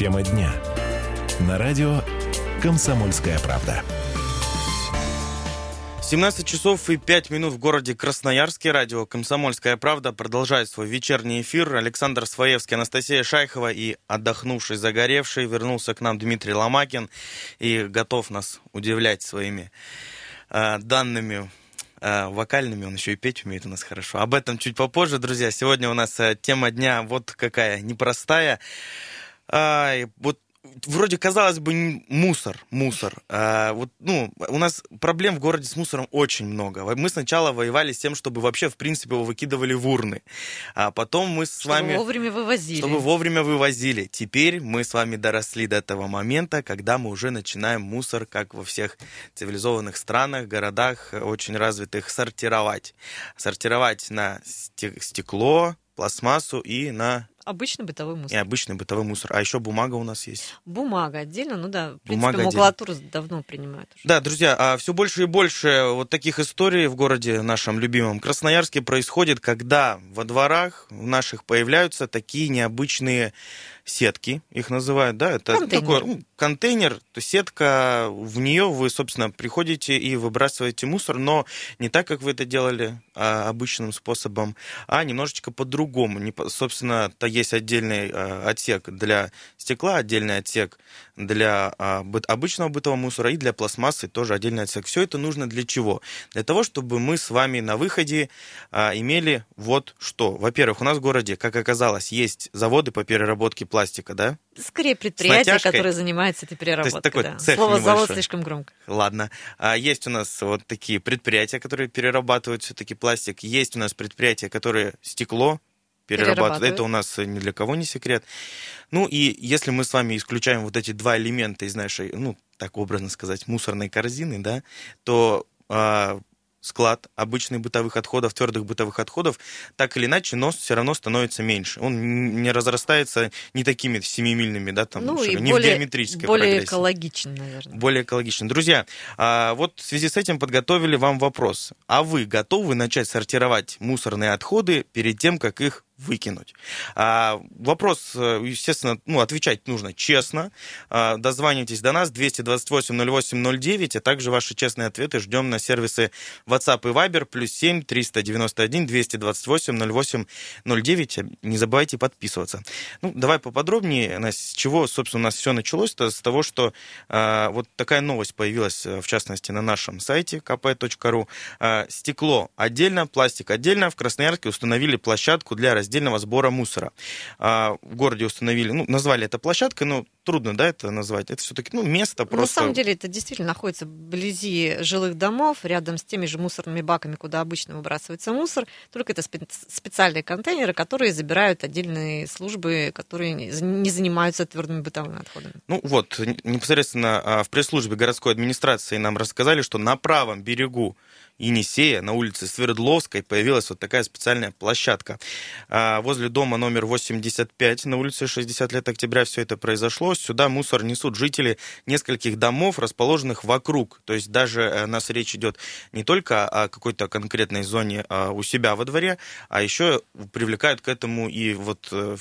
Тема дня. На радио «Комсомольская правда». 17 часов и 5 минут в городе Красноярске. Радио «Комсомольская правда» продолжает свой вечерний эфир. Александр Своевский, Анастасия Шайхова и отдохнувший, загоревший вернулся к нам Дмитрий Ломакин и готов нас удивлять своими э, данными э, вокальными, он еще и петь умеет у нас хорошо. Об этом чуть попозже, друзья. Сегодня у нас э, тема дня вот какая, непростая. А, вот вроде казалось бы мусор, мусор. А, вот, ну, у нас проблем в городе с мусором очень много. Мы сначала воевали с тем, чтобы вообще, в принципе, его выкидывали в урны. А потом мы с чтобы вами... вовремя вывозили. Чтобы вовремя вывозили. Теперь мы с вами доросли до этого момента, когда мы уже начинаем мусор, как во всех цивилизованных странах, городах, очень развитых, сортировать. Сортировать на стекло, пластмассу и на Обычный бытовой мусор. и обычный бытовой мусор. А еще бумага у нас есть. Бумага отдельно, ну да, в принципе, Бумага отдельно. макулатуру давно принимают уже. Да, друзья, а все больше и больше вот таких историй в городе нашем любимом Красноярске происходит, когда во дворах в наших появляются такие необычные сетки, их называют, да, это Контейнер. такой ну, контейнер, то сетка, в нее вы, собственно, приходите и выбрасываете мусор, но не так, как вы это делали а, обычным способом, а немножечко по-другому. Не Собственно, то есть отдельный а, отсек для стекла, отдельный отсек для а, обычного бытового мусора и для пластмассы тоже отдельный отсек. Все это нужно для чего? Для того, чтобы мы с вами на выходе а, имели вот что. Во-первых, у нас в городе, как оказалось, есть заводы по переработке пластика, да? Скорее предприятие, которое занимается этой переработкой. такой да. цех Слово завод небольшой. слишком громко. Ладно. А есть у нас вот такие предприятия, которые перерабатывают все-таки пластик. Есть у нас предприятия, которые стекло перерабатывают. Перерабатывают. Это у нас ни для кого не секрет. Ну и если мы с вами исключаем вот эти два элемента из нашей, ну, так образно сказать, мусорной корзины, да, то а, склад обычных бытовых отходов, твердых бытовых отходов, так или иначе, но все равно становится меньше. Он не разрастается не такими семимильными, да, там, ну и шагами, не в более, диаметрической более прогрессии экологичен, наверное. более экологично. Друзья, а, вот в связи с этим подготовили вам вопрос. А вы готовы начать сортировать мусорные отходы перед тем, как их выкинуть? А, вопрос, э, естественно, ну, отвечать нужно честно. А, дозванивайтесь до нас 228-08-09, а также ваши честные ответы ждем на сервисы WhatsApp и Viber, плюс 7 391 228 08 09. Не забывайте подписываться. Ну, давай поподробнее, Настя, с чего, собственно, у нас все началось-то, с того, что а, вот такая новость появилась, э, в частности, на нашем сайте kp.ru. А, стекло отдельно, пластик отдельно. В Красноярске установили площадку для раздельного сбора мусора. А, в городе установили, ну, назвали это площадкой, но трудно, да, это назвать. Это все-таки, ну, место просто... На самом деле это действительно находится вблизи жилых домов, рядом с теми же мусорными баками, куда обычно выбрасывается мусор. Только это спе- специальные контейнеры, которые забирают отдельные службы, которые не занимаются твердыми бытовыми отходами. Ну вот, непосредственно а, в пресс-службе городской администрации нам рассказали, что на правом берегу Енисея, на улице Свердловской, появилась вот такая специальная площадка. А, Возле дома номер 85 на улице 60 лет октября все это произошло. Сюда мусор несут жители нескольких домов, расположенных вокруг. То есть даже э, у нас речь идет не только о какой-то конкретной зоне а, у себя во дворе, а еще привлекают к этому и вот э,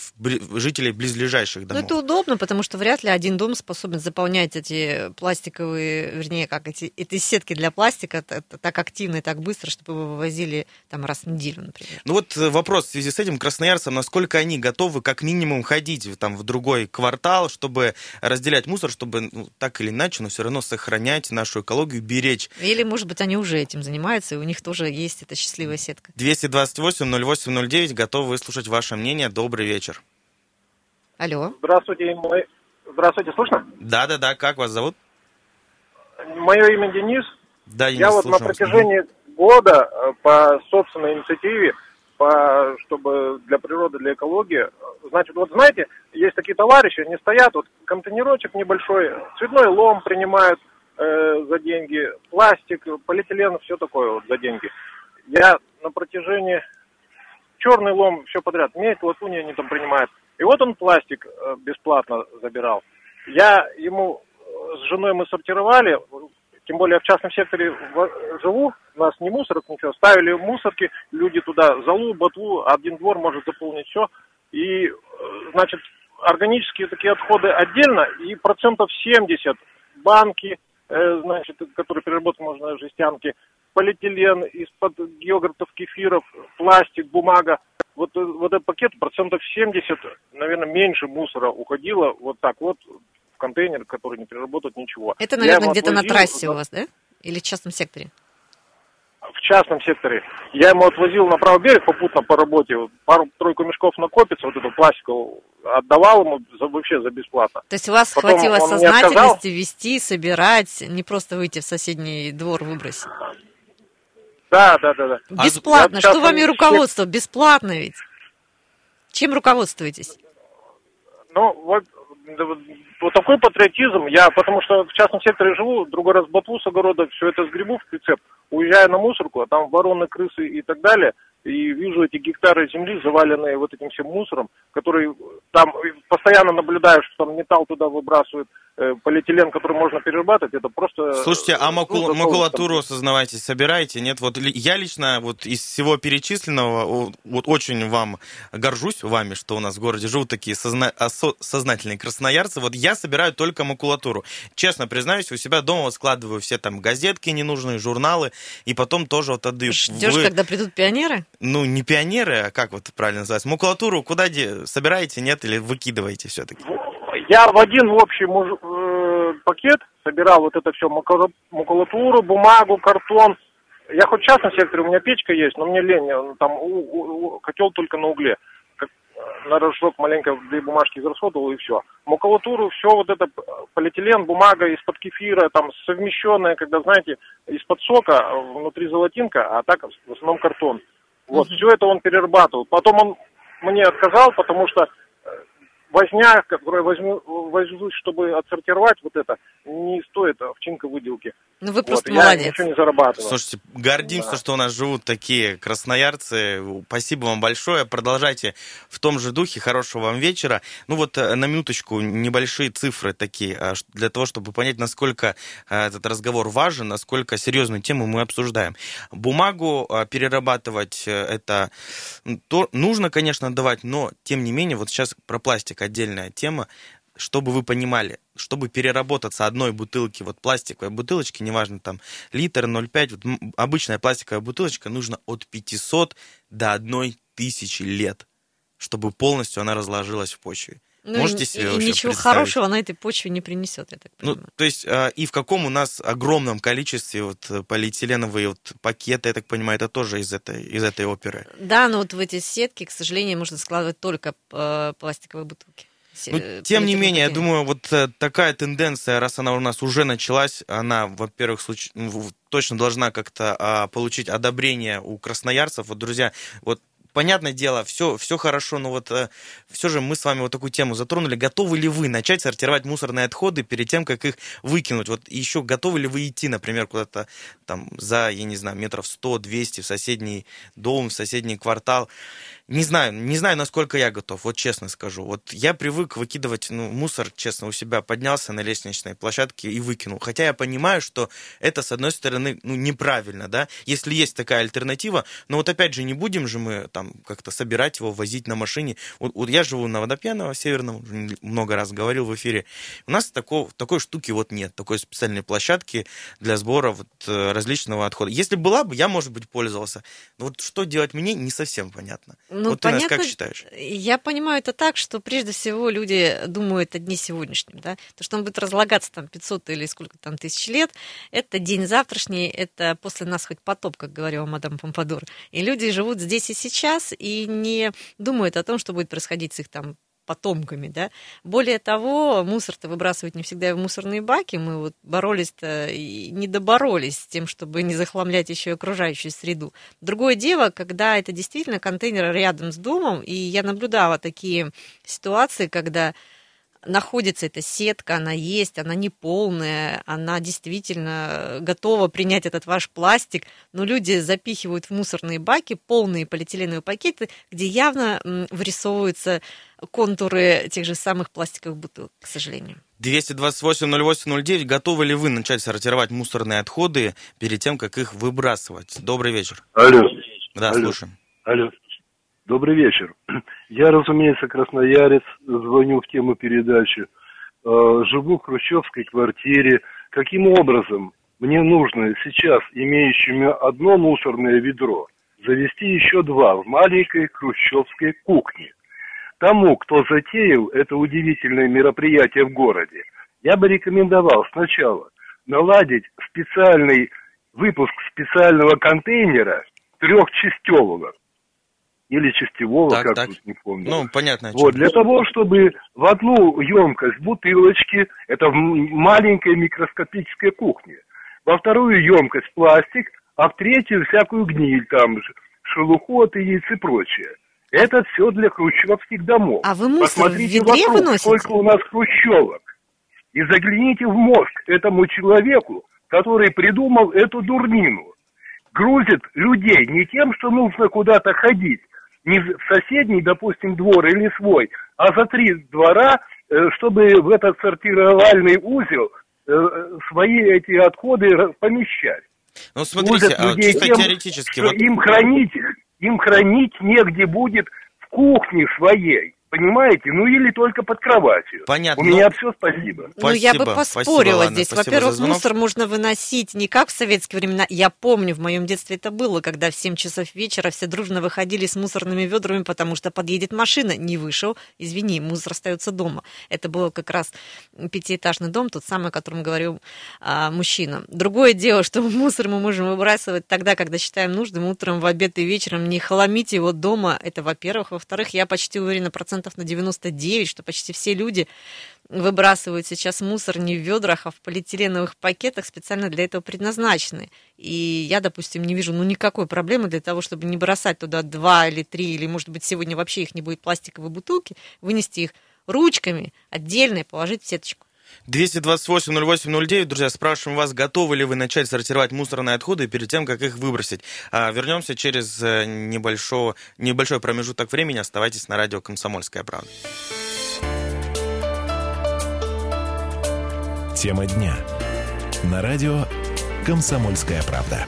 жителей близлежащих Но домов. Ну, это удобно, потому что вряд ли один дом способен заполнять эти пластиковые, вернее, как эти, эти сетки для пластика так активно и так быстро, чтобы вы вывозили там раз в неделю, например. Ну вот э, вопрос в связи с этим красноярцам, насколько они готовы как минимум ходить в- там в другой квартал, чтобы разделять мусор, чтобы ну, так или иначе, но все равно сохранять нашу экологию, беречь. Или, может быть, они уже этим занимаются, и у них тоже есть эта счастливая сетка. 228-08-09, готовы выслушать ваше мнение. Добрый вечер. Алло. Здравствуйте, мой... Здравствуйте, слышно? Да-да-да, как вас зовут? Мое имя Денис. Да, Я вот на протяжении года э, по собственной инициативе, по, чтобы для природы, для экологии, значит, вот знаете, есть такие товарищи, они стоят, вот контейнерочек небольшой, цветной лом принимают э, за деньги, пластик, полиэтилен, все такое вот за деньги. Я на протяжении черный лом, все подряд, медь, латунь они там принимают. И вот он пластик э, бесплатно забирал. Я ему э, с женой мы сортировали, тем более я в частном секторе живу, нас не мусорок, ничего. Ставили мусорки, люди туда залу, ботву, один двор может заполнить все. И, э, значит, органические такие отходы отдельно, и процентов 70 банки, э, значит, которые переработать можно жестянки, полиэтилен, из-под йогуртов, кефиров, пластик, бумага. Вот, э, вот этот пакет процентов 70, наверное, меньше мусора уходило вот так вот контейнер, который не переработает ничего. Это, наверное, где-то на трассе у вас, да? Или в частном секторе? В частном секторе. Я ему отвозил на правый берег попутно по работе. Пару-тройку мешков накопится, вот эту пластиковую отдавал ему за, вообще за бесплатно. То есть у вас Потом хватило сознательности вести, собирать, не просто выйти в соседний двор выбросить. Да, да, да, да. А Бесплатно. я Что вами сек- руководство? Бесплатно ведь. Чем руководствуетесь? Ну, вот, вот, такой патриотизм. Я, потому что в частном секторе живу, другой раз ботву с огорода, все это сгребу в прицеп, уезжаю на мусорку, а там вороны, крысы и так далее, и вижу эти гектары земли, заваленные вот этим всем мусором, который там постоянно наблюдаю, что там металл туда выбрасывают, э, полиэтилен, который можно перерабатывать, это просто... Слушайте, а ну, маку- готово макулатуру, там. осознавайте, собираете? Нет, вот я лично вот из всего перечисленного вот очень вам горжусь вами, что у нас в городе живут такие созна- осо- сознательные красноярцы. Вот я собираю только макулатуру. Честно признаюсь, у себя дома складываю все там газетки ненужные, журналы, и потом тоже вот отдаю. Ждешь, Вы- когда придут пионеры? Ну, не пионеры, а как вот правильно называется? Макулатуру куда де- собираете, нет, или выкидываете все-таки? Я в один общий муж- э, пакет собирал вот это все, макулатуру, бумагу, картон. Я хоть в частном секторе, у меня печка есть, но мне лень, э, там у- у- у- котел только на угле. Как, э, на рожок маленько две бумажки израсходовал и все. Макулатуру, все вот это п- полиэтилен, бумага из-под кефира, там совмещенная, когда, знаете, из-под сока э, внутри золотинка, а так в основном картон. Вот, Мгм. все это он перерабатывал. Потом он мне отказал, потому что э, возня, которую возьму, возьмусь, чтобы отсортировать вот это, не стоит овчинка выделки. Ну, вы Вот, просто я молодец. ничего не зарабатываю. Слушайте, гордимся, Да. что у нас живут такие красноярцы. Спасибо вам большое. Продолжайте в том же духе. Хорошего вам вечера. Ну вот э, на минуточку небольшие цифры такие, а, для того, чтобы понять, насколько э, этот разговор важен, насколько серьезную тему мы обсуждаем. Бумагу э, перерабатывать э, это то нужно, конечно, давать, но тем не менее, вот сейчас про пластик отдельная тема чтобы вы понимали, чтобы переработаться одной бутылки, вот пластиковой бутылочки, неважно там литр, 0,5, вот обычная пластиковая бутылочка, нужно от 500 до 1000 лет, чтобы полностью она разложилась в почве. Ну, Можете себе и вообще ничего хорошего на этой почве не принесет, я так Ну, понимаю. то есть, а, и в каком у нас огромном количестве вот э, полиэтиленовые вот пакеты, я так понимаю, это тоже из этой, из этой оперы. Да, но вот в эти сетки, к сожалению, можно складывать только э, пластиковые бутылки. Ну, э, тем не менее, я думаю, вот такая тенденция, раз она у нас уже началась, она, во-первых, случ- ну, точно должна как-то а, получить одобрение у красноярцев. Вот, друзья, вот понятное дело, все, все хорошо, но вот все же мы с вами вот такую тему затронули. Готовы ли вы начать сортировать мусорные отходы перед тем, как их выкинуть? Вот еще готовы ли вы идти, например, куда-то там за, я не знаю, метров 100-200 в соседний дом, в соседний квартал? Не знаю, не знаю, насколько я готов, вот честно скажу. Вот я привык выкидывать ну, мусор, честно, у себя поднялся на лестничной площадке и выкинул. Хотя я понимаю, что это, с одной стороны, ну, неправильно, да, если есть такая альтернатива. Но вот опять же, не будем же мы там как-то собирать его, возить на машине. Вот, вот я живу на Водопьяново, Северном, много раз говорил в эфире. У нас такого, такой штуки вот нет, такой специальной площадки для сбора вот, э, различного отхода. Если была бы, я, может быть, пользовался. Но вот что делать мне, не совсем понятно. Ну, вот ты, Настя, понятно, как считаешь? Я понимаю это так, что прежде всего люди думают о дне сегодняшнем, да, то, что он будет разлагаться там 500 или сколько там тысяч лет, это день завтрашний, это после нас хоть потоп, как говорила мадам Помпадур. И люди живут здесь и сейчас и не думают о том, что будет происходить с их там потомками, да. Более того, мусор-то выбрасывать не всегда и в мусорные баки. Мы вот боролись-то и не доборолись с тем, чтобы не захламлять еще и окружающую среду. Другое дело, когда это действительно контейнер рядом с домом, и я наблюдала такие ситуации, когда находится эта сетка, она есть, она не полная, она действительно готова принять этот ваш пластик, но люди запихивают в мусорные баки полные полиэтиленовые пакеты, где явно вырисовываются контуры тех же самых пластиковых бутылок, к сожалению. 228-08-09. Готовы ли вы начать сортировать мусорные отходы перед тем, как их выбрасывать? Добрый вечер. Алло, Да, Алло. слушаем. алло. Добрый вечер. Я, разумеется, красноярец, звоню в тему передачи. Э, живу в хрущевской квартире. Каким образом мне нужно сейчас, имеющими одно мусорное ведро, завести еще два в маленькой хрущевской кухне? Тому, кто затеял это удивительное мероприятие в городе, я бы рекомендовал сначала наладить специальный выпуск специального контейнера трехчастевого или частевого, Так, как так. тут не помню. Ну, понятно. Вот, для того, чтобы в одну емкость бутылочки, это в маленькой микроскопической кухне, во вторую емкость пластик, а в третью всякую гниль, там, ш- шелуху от яиц и прочее. Это все для хрущевских домов. А вы мусор в Посмотрите ведре вокруг, выносите? сколько у нас хрущевок. И загляните в мозг этому человеку, который придумал эту дурнину. Грузит людей не тем, что нужно куда-то ходить, не в соседний, допустим, двор или свой, а за три двора, э, чтобы в этот сортировальный узел э, свои эти отходы помещать. Ну, смотрите, а, чисто тем, теоретически, что вот им хранить, им хранить негде будет в кухне своей. Понимаете? Ну или только под кроватью. Понятно, У меня но- все, спасибо. Ну, я бы Спасибо, поспорила спасибо, здесь. спасибо Во-первых, мусор можно выносить не как в советские времена. Я помню, в моем детстве это было, когда в 7 часов вечера все дружно выходили с мусорными ведрами, потому что подъедет машина. Не вышел, извини, мусор остается дома. Это был как раз пятиэтажный дом, тот самый, о котором говорил а, мужчина. Другое дело, что мусор мы можем выбрасывать тогда, когда считаем нужным, утром, в обед и вечером. Не хламить его дома, это во-первых. Во-вторых, я почти уверена процентов на 99, что почти все люди выбрасывают сейчас мусор не в ведрах, а в полиэтиленовых пакетах, специально для этого предназначены. И я, допустим, не вижу ну, никакой проблемы для того, чтобы не бросать туда два или три, или, может быть, сегодня вообще их не будет пластиковой бутылки, вынести их ручками отдельно и положить в сеточку. 228-08-09, друзья, спрашиваем вас, готовы ли вы начать сортировать мусорные отходы перед тем, как их выбросить. А, вернемся через э, небольшого, небольшой промежуток времени. Оставайтесь на радио «Комсомольская правда». Тема дня. На радио «Комсомольская правда».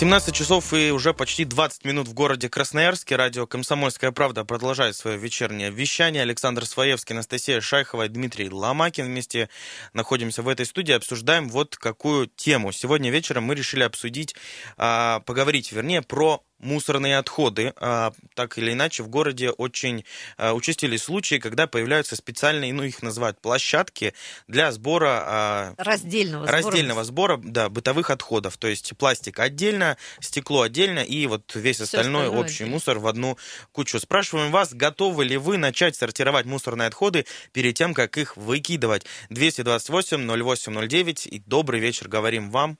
17 часов и уже почти 20 минут в городе Красноярске. Радио «Комсомольская правда» продолжает свое вечернее вещание. Александр Своевский, Анастасия Шайхова и Дмитрий Ломакин вместе находимся в этой студии. Обсуждаем вот какую тему. Сегодня вечером мы решили обсудить, а, поговорить, вернее, про мусорные отходы. А, Так или иначе, в городе очень а, участились случаи, когда появляются специальные, ну, их называют площадки для сбора а, Раздельного сбора. раздельного сбора да, бытовых отходов. То есть пластик отдельно, стекло отдельно и вот весь Всё остальной остальное общий отдельно. мусор в одну кучу. Спрашиваем вас, готовы ли вы начать сортировать мусорные отходы перед тем, как их выкидывать? 228-08-09 и добрый вечер говорим вам.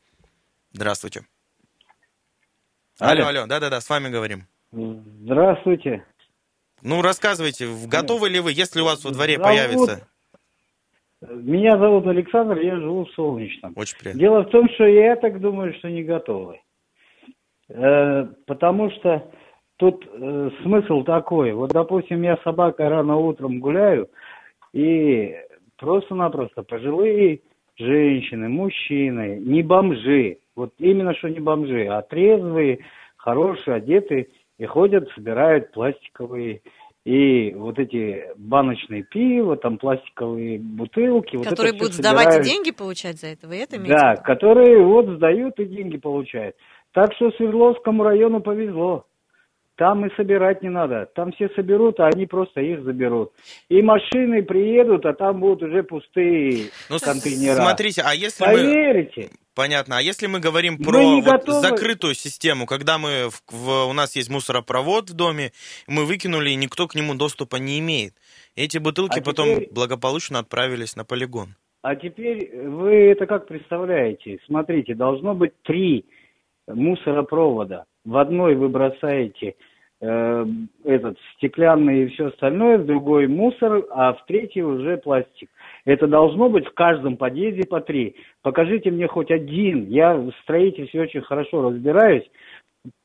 Здравствуйте. Алло, Алло. да-да-да, с вами говорим. Здравствуйте. Ну, рассказывайте, готовы ли вы, если у вас во дворе Зовут- появится... Меня зовут Александр, я живу в Солнечном. Очень приятно. Дело в том, что я так думаю, что не готовы. Э, потому что тут э, смысл такой. Вот, допустим, я с собакой рано утром гуляю, и просто-напросто пожилые женщины, мужчины, не бомжи, вот именно что не бомжи, а трезвые, хорошие, одетые, и ходят, собирают пластиковые и вот эти баночные пиво, там пластиковые бутылки. вот Которые всё будут сдавать и собирают. деньги получать за это, вы это имеете Да, в виду? которые вот сдают и деньги получают. Так что Свердловскому району повезло. Там и собирать не надо. Там все соберут, а они просто их заберут. И машины приедут, а там будут уже пустые Ну, контейнера. смотрите, а если мы... Понятно. А если мы говорим Мы про вот готовы. закрытую систему, когда мы в- в- у нас есть мусоропровод в доме, мы выкинули, и никто к нему доступа не имеет. Эти бутылки А потом теперь- благополучно отправились на полигон. А теперь вы это как представляете? Смотрите, должно быть три мусоропровода. В одной вы бросаете э, этот стеклянный и все остальное, в другой мусор, а в третий уже пластик. Это должно быть в каждом подъезде по три. Покажите мне хоть один. Я в строительстве очень хорошо разбираюсь.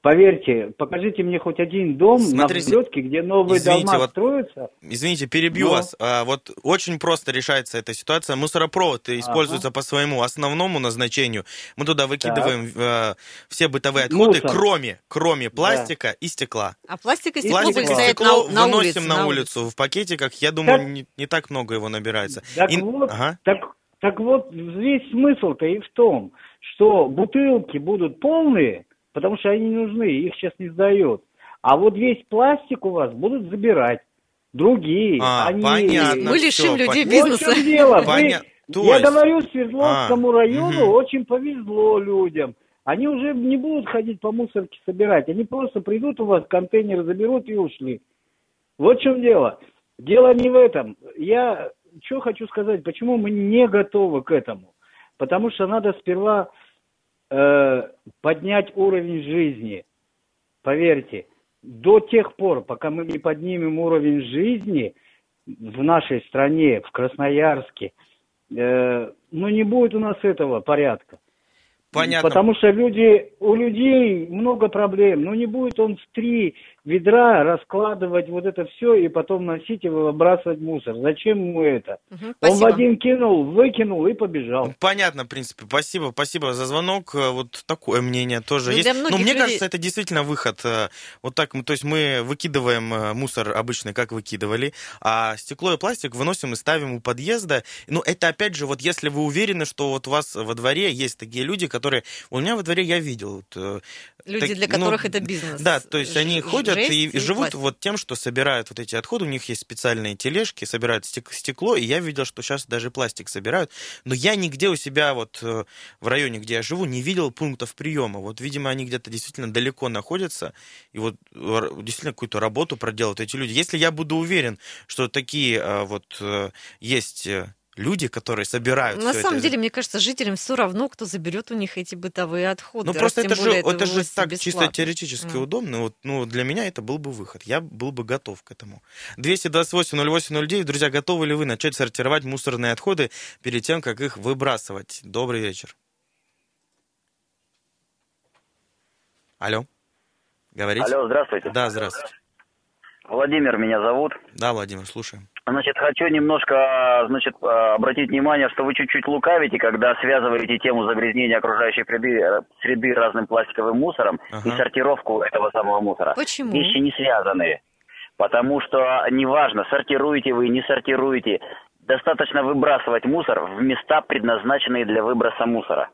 Поверьте, покажите мне хоть один дом Смотрите, на взлетке, где новые извините, дома вот- строятся. Извините, перебью Но- вас. А, вот очень просто решается эта ситуация. Мусоропровод используется по своему основному назначению. Мы туда выкидываем э, все бытовые отходы, Мусор. кроме, кроме пластика и стекла. А пластик и стекло Пластик и стекло на, на выносим улице. на, на улицу. В пакетиках, я думаю, Так- не, не так много его набирается. Так И- вот, Ага. так, так вот, весь смысл-то и в том, что бутылки будут полные, потому что они не нужны, их сейчас не сдают. А вот весь пластик у вас будут забирать другие. А, они... понятно. Мы лишим всё, людей пон- Вот в бизнеса. чем дело. Вы- Поня- Я есть- говорю, Свердловскому А, району мгм. очень повезло людям. Они уже не будут ходить по мусорке собирать. Они просто придут у вас, контейнеры заберут и ушли. Вот в чем дело. Дело не в этом. Я что хочу сказать, почему мы не готовы к этому. Потому что надо сперва э, поднять уровень жизни. Поверьте, до тех пор, пока мы не поднимем уровень жизни в нашей стране, в Красноярске, э, ну не будет у нас этого порядка. Понятно. Потому что люди, у людей много проблем. Ну не будет он в три ведра раскладывать вот это все и потом носить и выбрасывать мусор. Зачем ему это? Мгм, Он в один кинул, выкинул и побежал. Понятно, в принципе. Спасибо, спасибо за звонок. Э, Вот такое мнение тоже Ну, есть. Но многих мне людей- кажется, это действительно выход. э, Вот так, мы- то есть мы выкидываем э, мусор обычно, как выкидывали, а стекло и пластик выносим и ставим у подъезда. Ну, это опять же, вот если вы уверены, что вот у вас во дворе есть такие люди, которые... У меня во дворе я видел... вот, Люди, так, для ну, которых это бизнес. Да, то есть они ходят жесть и, и живут пластик. вот тем, что собирают вот эти отходы. У них есть специальные тележки, собирают стек- стекло, и я видел, что сейчас даже пластик собирают. Но я нигде у себя вот э, в районе, где я живу, не видел пунктов приема. Вот, видимо, они где-то действительно далеко находятся, и вот р- действительно какую-то работу проделают эти люди. Если я буду уверен, что такие э, вот э, есть э, люди, которые собирают На самом это, деле, мне кажется, жителям все равно, кто заберет у них эти бытовые отходы. Ну просто это же, более это же так чисто бесплатно. теоретически Мгм. удобно. Вот, ну, для меня это был бы выход. Я был бы готов к этому. 228-08-09. Друзья, готовы ли вы начать сортировать мусорные отходы перед тем, как их выбрасывать? Добрый вечер. Алло. Говорите? Алло, здравствуйте. Да, здравствуйте. Владимир меня зовут. Да, Владимир, слушаем. Значит, хочу немножко, значит, э, обратить внимание, что вы чуть-чуть лукавите, когда связываете тему загрязнения окружающей среды, э, среды разным пластиковым мусором Ага. и сортировку этого самого мусора. Почему? Вещи не связанные. Потому что неважно, сортируете вы, не сортируете, достаточно выбрасывать мусор в места, предназначенные для выброса мусора.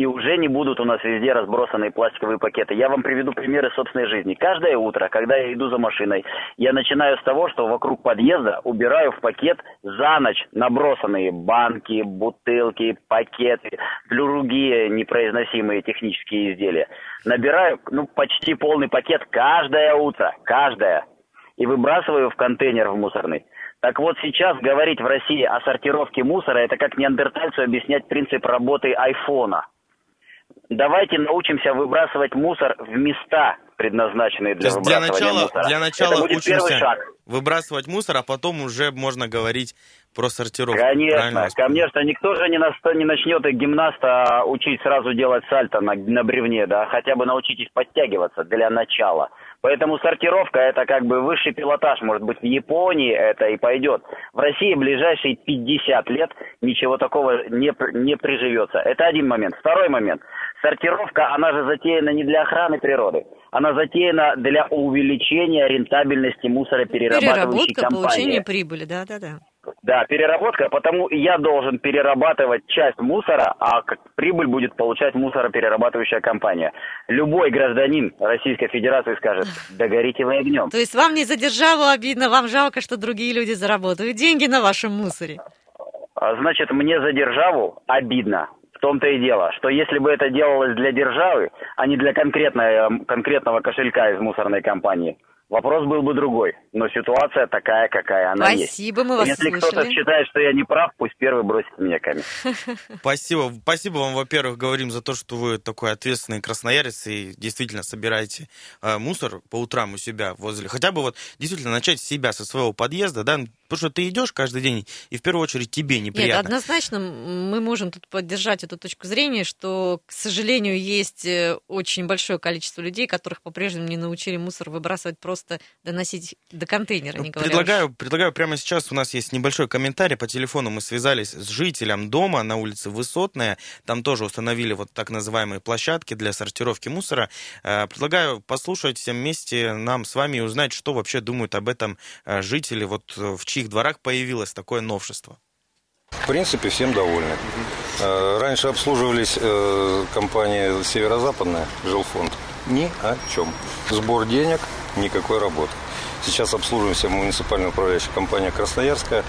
И уже не будут у нас везде разбросанные пластиковые пакеты. Я вам приведу примеры собственной жизни. Каждое утро, когда я иду за машиной, я начинаю с того, что вокруг подъезда убираю в пакет за ночь набросанные банки, бутылки, пакеты, другие непроизносимые технические изделия. Набираю ну, почти полный пакет каждое утро, каждое и выбрасываю в контейнер в мусорный. Так вот сейчас говорить в России о сортировке мусора, это как неандертальцу объяснять принцип работы айфона. Давайте научимся выбрасывать мусор в места, предназначенные для есть для выбрасывания начала, мусора. для начала это будет первый учимся шаг. выбрасывать мусор, а потом уже можно говорить про сортировку. Конечно, конечно, никто же не, наста- не начнет гимнаста учить сразу делать сальто на, на бревне, да, хотя бы научитесь подтягиваться для начала. Поэтому сортировка это как бы высший пилотаж, может быть в Японии это и пойдет. В России ближайшие 50 лет ничего такого не, не приживется. Это один момент. Второй момент. Сортировка, она же затеяна не для охраны природы, она затеяна для увеличения рентабельности мусороперерабатывающей Переработка, компании. получение прибыли, да-да-да. Да, переработка, потому я должен перерабатывать часть мусора, а прибыль будет получать мусороперерабатывающая компания. Любой гражданин Российской Федерации скажет, да горите вы огнем. То есть вам не задержало обидно, вам жалко, что другие люди заработают деньги на вашем мусоре. А, Значит, мне за державу обидно. В том-то и дело, что если бы это делалось для державы, а не для конкретной, эм, конкретного кошелька из мусорной компании, вопрос был бы другой. Но ситуация такая, какая она есть. Спасибо, мы вас Если кто-то считает, что я не прав, пусть первый бросит мне камень. Спасибо. Спасибо вам, во-первых, говорим за то, что вы такой ответственный красноярец и действительно собираете э, мусор по утрам у себя возле. Хотя бы вот действительно начать с себя, со своего подъезда, да, Потому что ты идешь каждый день, и в первую очередь тебе Нет, неприятно. однозначно мы можем тут поддержать эту точку зрения, что, к сожалению, есть э, очень большое количество людей, которых по-прежнему не научили мусор выбрасывать просто доносить до контейнера, не Предлагаю, уж- предлагаю прямо сейчас, у нас есть небольшой комментарий, по телефону мы связались с жителем дома на улице Высотная, там тоже установили вот так называемые площадки для сортировки мусора. Э, Предлагаю послушать всем вместе нам с вами и узнать, что вообще думают об этом э, жители, вот в чьих дворах появилось такое новшество. В принципе, всем довольны. Э, Раньше обслуживались э, компания Северо-Западная, Жилфонд. Ни о чем. Сбор денег, никакой работы. Сейчас обслуживаемся муниципальная управляющая компания Красноярская,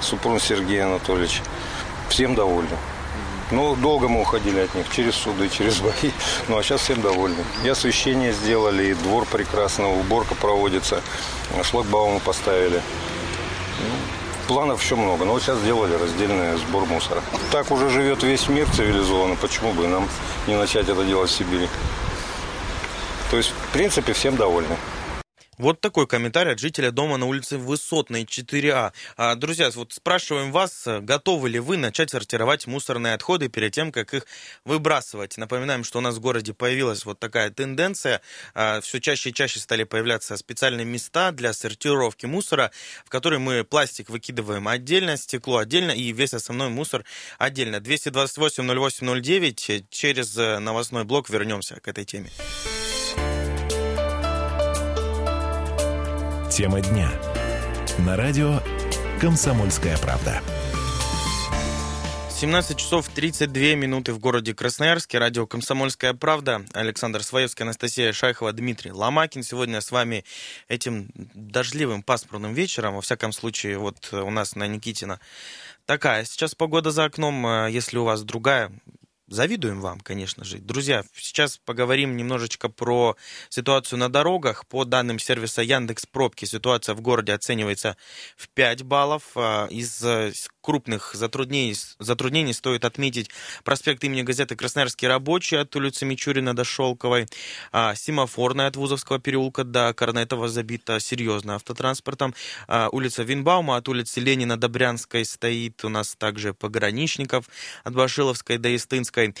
Супрун Сергей Анатольевич. Всем довольны. Ну, долго мы уходили от них, через суды, через бои. Ну, а сейчас всем довольны. И освещение сделали, и двор прекрасно, уборка проводится, шлагбаумы поставили. Планов еще много, но вот сейчас сделали раздельный сбор мусора. Так уже живет весь мир цивилизованно, почему бы нам не начать это делать в Сибири? То есть, в принципе, всем довольны. Вот такой комментарий от жителя дома на улице Высотной, 4А. А, Друзья, вот спрашиваем вас, э, готовы ли вы начать сортировать мусорные отходы перед тем, как их выбрасывать? Напоминаем, что у нас в городе появилась вот такая тенденция. Все чаще и чаще стали появляться специальные места для сортировки мусора, в которые мы пластик выкидываем отдельно, стекло отдельно и весь основной мусор отдельно. 228-08-09. Через э, новостной блок вернемся к этой теме. Тема дня. На радио «Комсомольская правда». 17 часов 32 минуты в городе Красноярске. Радио «Комсомольская правда». Александр Своевский, Анастасия Шайхова, Дмитрий Ломакин. Сегодня с вами этим дождливым пасмурным вечером. Во всяком случае, вот у нас на Никитина такая сейчас погода за окном. Э, Если у вас другая, Завидуем вам, конечно же. Друзья, сейчас поговорим немножечко про ситуацию на дорогах. По данным сервиса Яндекс Пробки, ситуация в городе оценивается в 5 баллов. А, Из э, крупных затруднений, затруднений стоит отметить проспект имени газеты «Красноярский рабочий» от улицы Мичурина до Шелковой, а, семафорная от Вузовского переулка до Корнетова забита серьезно автотранспортом, А, улица Винбаума от улицы Ленина до Брянской стоит у нас также пограничников от Башиловской до Истынской.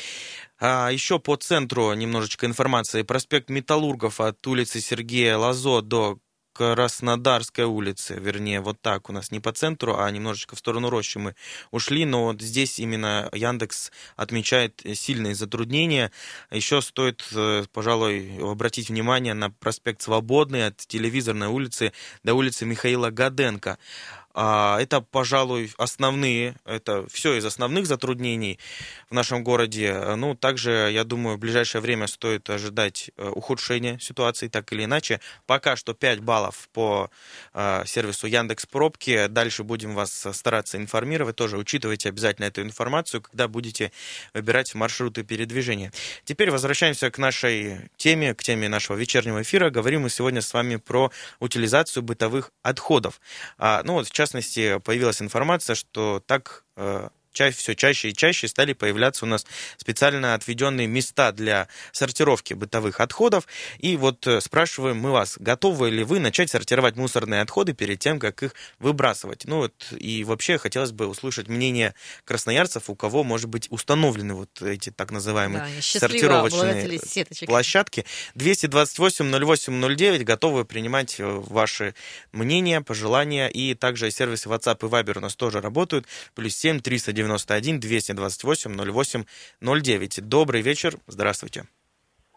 А, еще по центру немножечко информации. Проспект Металлургов от улицы Сергея Лазо до Краснодарской улицы, вернее, вот так у нас не по центру, а немножечко в сторону рощи мы ушли, но вот здесь именно Яндекс отмечает сильные затруднения. Еще стоит, э, пожалуй, обратить внимание на проспект Свободный от телевизорной улицы до улицы Михаила Гаденко. А, Это, пожалуй, основные, это все из основных затруднений в нашем городе. Ну, также, я думаю, в ближайшее время стоит ожидать э, ухудшения ситуации, так или иначе. Пока что 5 баллов по э, сервису Яндекс Пробки. Дальше будем вас стараться информировать. Тоже учитывайте обязательно эту информацию, когда будете выбирать маршруты передвижения. Теперь возвращаемся к нашей теме, к теме нашего вечернего эфира. Говорим мы сегодня с вами про утилизацию бытовых отходов. А, ну вот, в частности, появилась информация, что так э, чаще, все чаще и чаще стали появляться у нас специально отведенные места для сортировки бытовых отходов. И вот э, спрашиваем мы вас, готовы ли вы начать сортировать мусорные отходы перед тем, как их выбрасывать? Ну вот, и вообще хотелось бы услышать мнение красноярцев, у кого, может быть, установлены вот эти так называемые Да, сортировочные площадки. 228-08-09 готовы принимать э, ваши мнения, пожелания. И также сервисы WhatsApp и Viber у нас тоже работают. Плюс 7 391 228 08 09. Добрый вечер. Здравствуйте.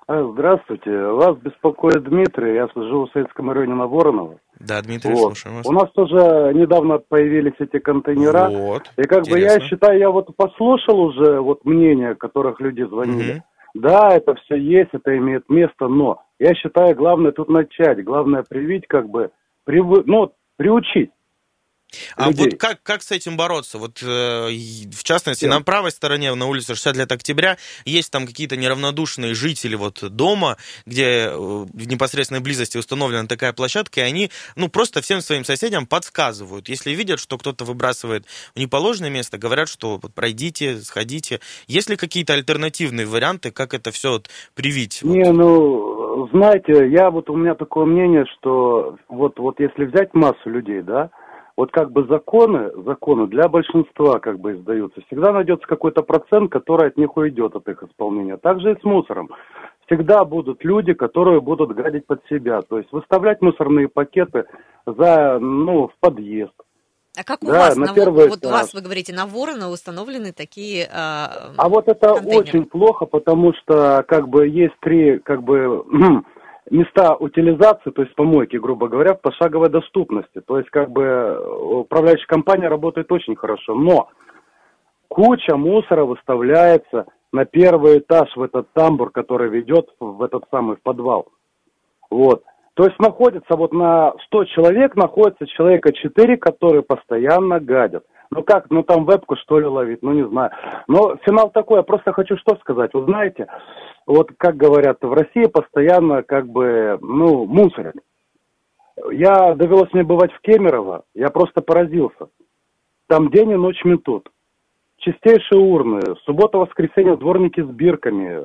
А, Здравствуйте, вас беспокоит Дмитрий, я живу в Советском районе на Воронова. Да, Дмитрий, Вот. слушаем вас. У нас тоже недавно появились эти контейнера. Вот. И как бы я Интересно. считаю, я вот послушал уже вот мнение, которых люди звонили. Мгм. Да, это все есть, это имеет место, но я считаю, главное тут начать, главное привить, как бы, привы- ну, приучить. А людей. вот как, как с этим бороться? Вот, э, в частности, Чем? на правой стороне, на улице 60 лет октября, есть там какие-то неравнодушные жители вот дома, где э, в непосредственной близости установлена такая площадка, и они, ну, просто всем своим соседям подсказывают. Если видят, что кто-то выбрасывает в неположенное место, говорят, что вот пройдите, сходите. Есть ли какие-то альтернативные варианты, как это все вот привить? Вот? Не, ну, знаете, я вот у меня такое мнение, что вот, вот если взять массу людей, да, вот как бы законы, законы для большинства как бы издаются. Всегда найдется какой-то процент, который от них уйдет, от их исполнения. Также и с мусором. Всегда будут люди, которые будут гадить под себя. То есть выставлять мусорные пакеты за, ну, в подъезд. А как у Да, вас, на на, первый вот у вас, вы говорите, на Ворона установлены такие а, А вот это контейнеры? очень плохо, потому что как бы есть три как бы места утилизации, то есть помойки, грубо говоря, в пошаговой доступности. То есть как бы э, управляющая компания работает очень хорошо, но куча мусора выставляется на первый этаж в этот тамбур, который ведет в этот самый подвал. Вот. То есть находится вот на 100 человек, находится человека 4, которые постоянно гадят. Ну как, ну там вебку что ли ловить, ну не знаю. Но финал такой, я просто хочу что сказать. Вы знаете, вот как говорят, в России постоянно как бы, ну, мусорят. Я довелось мне бывать в Кемерово, я просто поразился. Там день и ночь метут. Чистейшие урны, суббота-воскресенье дворники с бирками.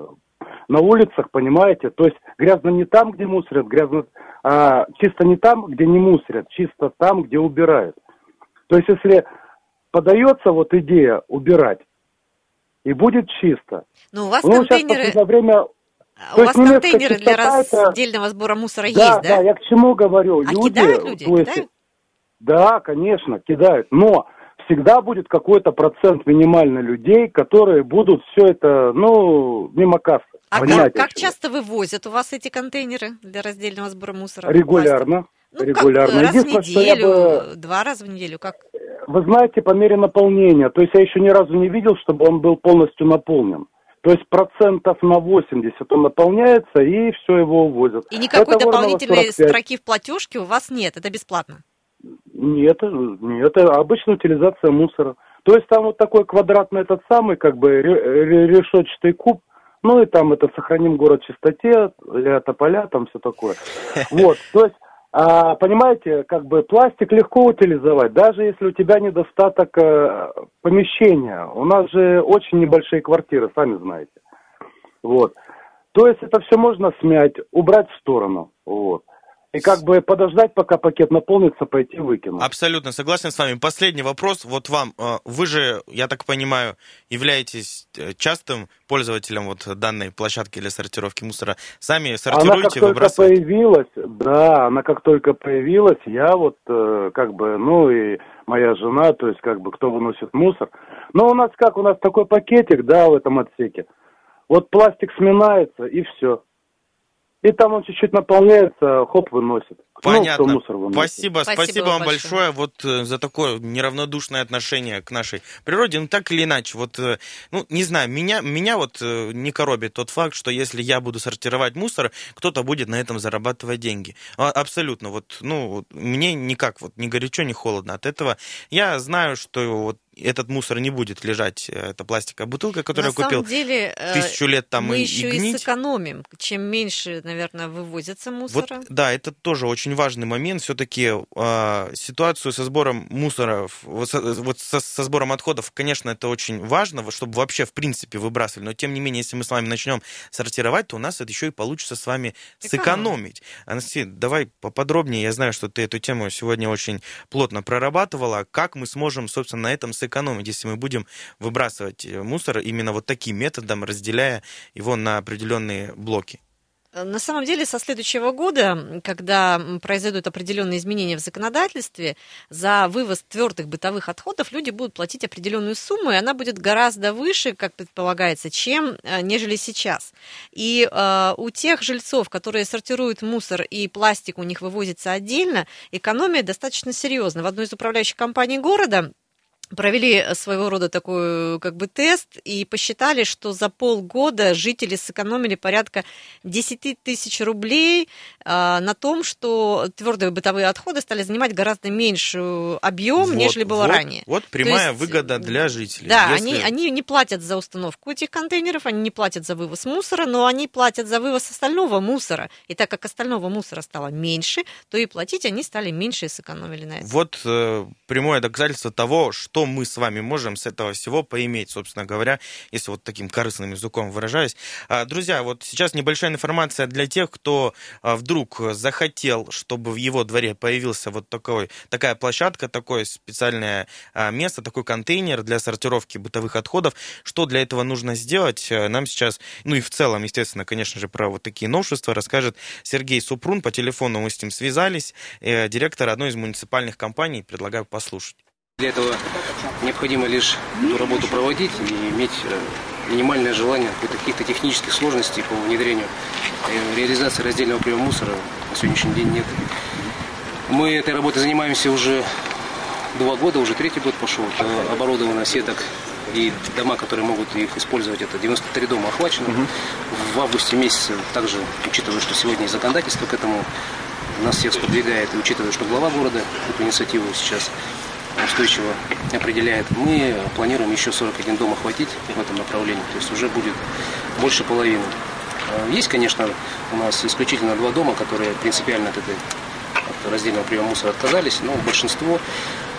На улицах, понимаете, то есть грязно не там, где мусорят, грязно, а чисто не там, где не мусорят, чисто там, где убирают. То есть если подается вот идея убирать, и будет чисто. Ну, у вас Ну, сейчас контейнеры, последнее время... а то у вас есть немецкая контейнеры для это- раздельного сбора мусора Да, есть, да, да? я к чему говорю. А кидают люди? то есть- Кидают? Да, конечно, кидают. Но всегда будет какой-то процент минимально людей, которые будут все это, ну, мимо кассы. А как, Понимаете, как часто вывозят у вас эти контейнеры для раздельного сбора мусора? Регулярно. Ну, регулярно. Как, раз в неделю, бы- два раза в неделю, как? Вы знаете, по мере наполнения. То есть я еще ни разу не видел, чтобы он был полностью наполнен. То есть процентов на 80 он наполняется, и все его увозят. И никакой Это дополнительной 45. строки в платежке у вас нет, это бесплатно. Нет, нет, это обычная утилизация мусора. То есть там вот такой квадратный этот самый, как бы ре- ре- решетчатый куб, ну и там это сохраним город в чистоте, для тополя, там все такое. Вот, то есть, а, понимаете, как бы пластик легко утилизовать, даже если у тебя недостаток э, помещения. У нас же очень небольшие квартиры, сами знаете. Вот. То есть это все можно смять, убрать в сторону. Вот. И как бы подождать, пока пакет наполнится, пойти выкинуть. Абсолютно согласен с вами. Последний вопрос. Вот вам, э, вы же, я так понимаю, являетесь э, частым пользователем вот данной площадки для сортировки мусора. Сами Она как сортируете, только появилась, да, она как только появилась, я вот э, как бы, ну и моя жена, то есть как бы кто выносит мусор. Но у нас как, у нас такой пакетик, да, в этом отсеке. Вот пластик сминается и все. И там он чуть-чуть наполняется, хоп, выносит. Ну, Понятно. кто мусор выносит. Спасибо, Спасибо спасибо, вам большое. большое вот э, за такое неравнодушное отношение к нашей природе. Ну, так или иначе, вот, э, ну, не знаю, меня, меня вот э, не коробит тот факт, что если я буду сортировать мусор, кто-то будет на этом зарабатывать деньги. А, Абсолютно, вот, ну, мне никак, вот, ни горячо, ни холодно от этого. Я знаю, что вот этот мусор не будет лежать, э, это пластиковая бутылка, которую На я купил деле, э, тысячу лет там мы и, еще и и гнить. сэкономим. Чем меньше, наверное, вывозится Вот, мусора. да, это тоже очень важный момент. Все-таки ситуацию со сбором мусора, вот, со, вот со, со сбором отходов, конечно, это очень важно, вот чтобы вообще в принципе выбрасывали. Но тем не менее, если мы с вами начнем сортировать, то у нас это еще и получится с вами сэкономить. Анастасия, давай поподробнее. Я знаю, что ты эту тему сегодня очень плотно прорабатывала. Как мы сможем, собственно, на этом сэкономить, если мы будем выбрасывать э, мусор именно вот таким методом, разделяя его на определенные блоки? Э, На самом деле, со следующего года, когда произойдут определенные изменения в законодательстве, за вывоз твердых бытовых отходов люди будут платить определенную сумму, и она будет гораздо выше, как предполагается, чем э, нежели сейчас. И э, у тех жильцов, которые сортируют мусор и пластик у них вывозится отдельно, экономия достаточно серьезна. В одной из управляющих компаний города провели своего рода такой как бы тест и посчитали, что за полгода жители сэкономили порядка 10 тысяч рублей а, на том, что твердые бытовые отходы стали занимать гораздо меньший объем, Вот, нежели было вот, ранее. Вот прямая есть, выгода для жителей. Да, Если- они, они не платят за установку этих контейнеров, они не платят за вывоз мусора, но они платят за вывоз остального мусора. И так как остального мусора стало меньше, то и платить они стали меньше и сэкономили на этом. Вот э, прямое доказательство того, что что мы с вами можем с этого всего поиметь, собственно говоря, если вот таким корыстным языком выражаюсь. А, друзья, вот сейчас небольшая информация для тех, кто а, вдруг захотел, чтобы в его дворе появился вот такой, такая площадка, такое специальное а, место, такой контейнер для сортировки бытовых отходов. Что для этого нужно сделать, э, нам сейчас, ну и в целом, естественно, конечно же, про вот такие новшества расскажет Сергей Супрун. По телефону мы с ним связались, э, директор одной из муниципальных компаний. Предлагаю послушать. Для этого необходимо лишь эту работу проводить и иметь э, минимальное желание каких-то технических сложностей по внедрению. Реализации раздельного приема мусора на сегодняшний день нет. Мы этой работой занимаемся уже два года, уже третий год пошел. Оборудовано сеток и дома, которые могут их использовать, это 93 дома охвачено. Угу. В августе месяце, также учитывая, что сегодня и законодательство к этому нас всех сподвигает, и учитывая, что глава города эту инициативу сейчас устойчиво определяет, мы планируем еще 41 дом охватить в этом направлении, то есть уже будет больше половины. А, есть, конечно, у нас исключительно два дома, которые принципиально от этой от раздельного приема мусора отказались, но большинство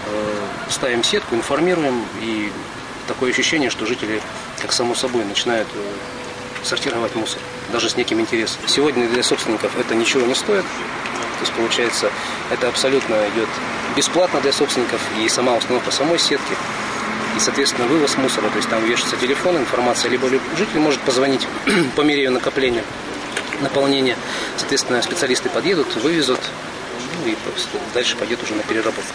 э, ставим сетку, информируем и такое ощущение, что жители, как само собой, начинают э, сортировать мусор, даже с неким интересом. Сегодня для собственников это ничего не стоит. То есть, получается, это абсолютно идет бесплатно для собственников и сама установка самой сетки, и, соответственно, вывоз мусора. То есть там вешается телефон, информация, либо житель может позвонить по мере ее накопления, наполнения. Соответственно, специалисты подъедут, вывезут, ну и дальше пойдет уже на переработку.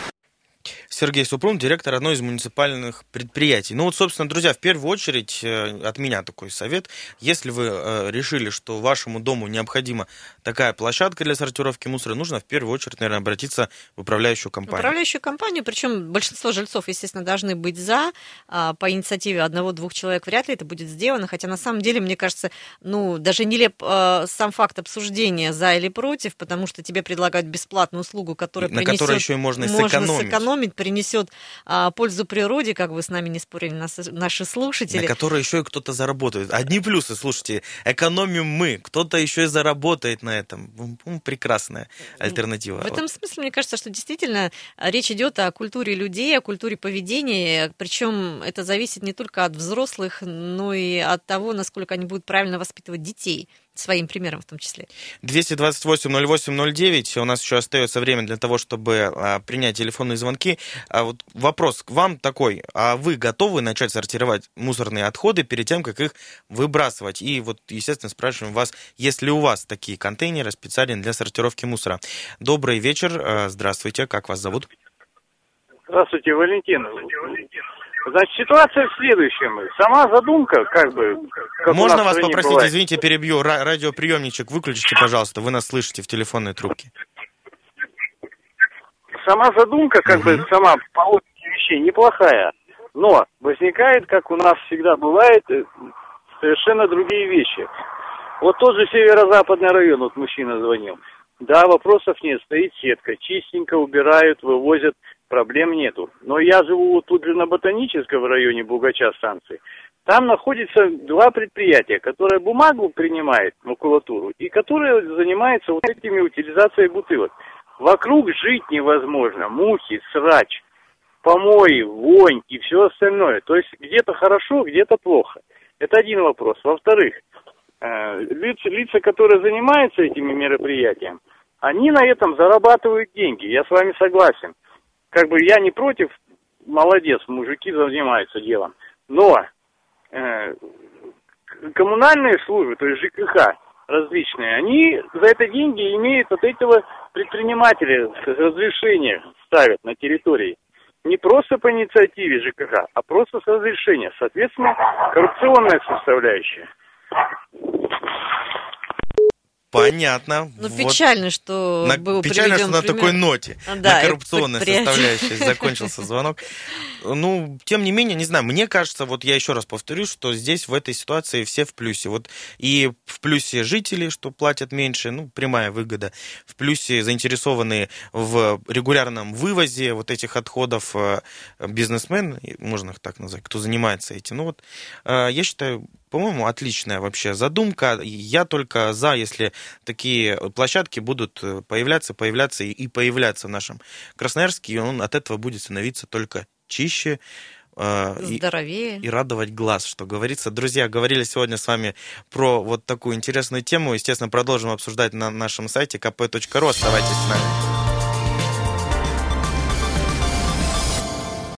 Сергей Супрун, директор одной из муниципальных предприятий. Ну вот, собственно, друзья, в первую очередь э, от меня такой совет. Если вы э, решили, что вашему дому необходима такая площадка для сортировки мусора, нужно в первую очередь, наверное, обратиться в управляющую компанию. Управляющую компанию, причем большинство жильцов, естественно, должны быть за. А, по инициативе одного-двух человек вряд ли это будет сделано, хотя на самом деле, мне кажется, ну, даже нелеп э, сам факт обсуждения за или против, потому что тебе предлагают бесплатную услугу, которая на принесет, которой еще и можно, можно сэкономить. сэкономить принесет а, пользу природе, как бы с нами не спорили нас, наши слушатели. На которой еще и кто-то заработает. Одни плюсы, слушайте, экономим мы, кто-то еще и заработает на этом. Прекрасная альтернатива. В этом смысле, мне кажется, что действительно а, речь идет о культуре людей, о культуре поведения, причем это зависит не только от взрослых, но и от того, насколько они будут правильно воспитывать детей своим примером в том числе. 228-08-09. У нас еще остается время для того, чтобы а, принять телефонные звонки. А вот вопрос к вам такой. А вы готовы начать сортировать мусорные отходы перед тем, как их выбрасывать? И вот, естественно, спрашиваем вас, есть ли у вас такие контейнеры специальные для сортировки мусора? Добрый вечер. А, здравствуйте. Как вас зовут? Здравствуйте, Валентин. Здравствуйте, Валентин. Значит, ситуация в следующем. Сама задумка, как бы... Как Можно вас попросить, бывает. извините, перебью, радиоприемничек выключите, пожалуйста, вы нас слышите в телефонной трубке. Сама задумка, как угу. бы, сама по логике вещей неплохая, но возникает, как у нас всегда бывает, э, совершенно другие вещи. Вот тот же северо-западный район, вот мужчина звонил. Да, вопросов нет, стоит сетка, чистенько убирают, вывозят проблем нету. Но я живу тут же на Ботаническом в районе Бугача станции. Там находится два предприятия, которые бумагу принимает, макулатуру, и которые занимаются вот этими утилизацией бутылок. Вокруг жить невозможно. Мухи, срач, помои, вонь и все остальное. То есть где-то хорошо, где-то плохо. Это один вопрос. Во-вторых, э, лица, лица, которые занимаются этими мероприятиями, они на этом зарабатывают деньги. Я с вами согласен как бы я не против, молодец, мужики занимаются делом. Но э, коммунальные службы, то есть ЖКХ различные, они за это деньги имеют от этого предприниматели разрешение ставят на территории. Не просто по инициативе ЖКХ, а просто с разрешения. Соответственно, коррупционная составляющая. Понятно. Ну, вот. печально, что на, был Печально, что на пример. такой ноте, да, на коррупционной составляющей закончился звонок. Ну, тем не менее, не знаю, мне кажется, вот я еще раз повторюсь, что здесь в этой ситуации все в плюсе. Вот и в плюсе жители, что платят меньше, ну, прямая выгода. В плюсе заинтересованные в регулярном вывозе вот этих отходов э, бизнесмен, можно их так назвать, кто занимается этим. Ну вот, э, я считаю, по-моему, отличная вообще задумка. Я только за, если такие площадки будут появляться, появляться и появляться в нашем Красноярске, и он от этого будет становиться только чище, э, и- Здоровее. и радовать глаз, что говорится. Друзья, говорили сегодня с вами про вот такую интересную тему. Естественно, продолжим обсуждать на нашем сайте kp.ru. Оставайтесь с нами.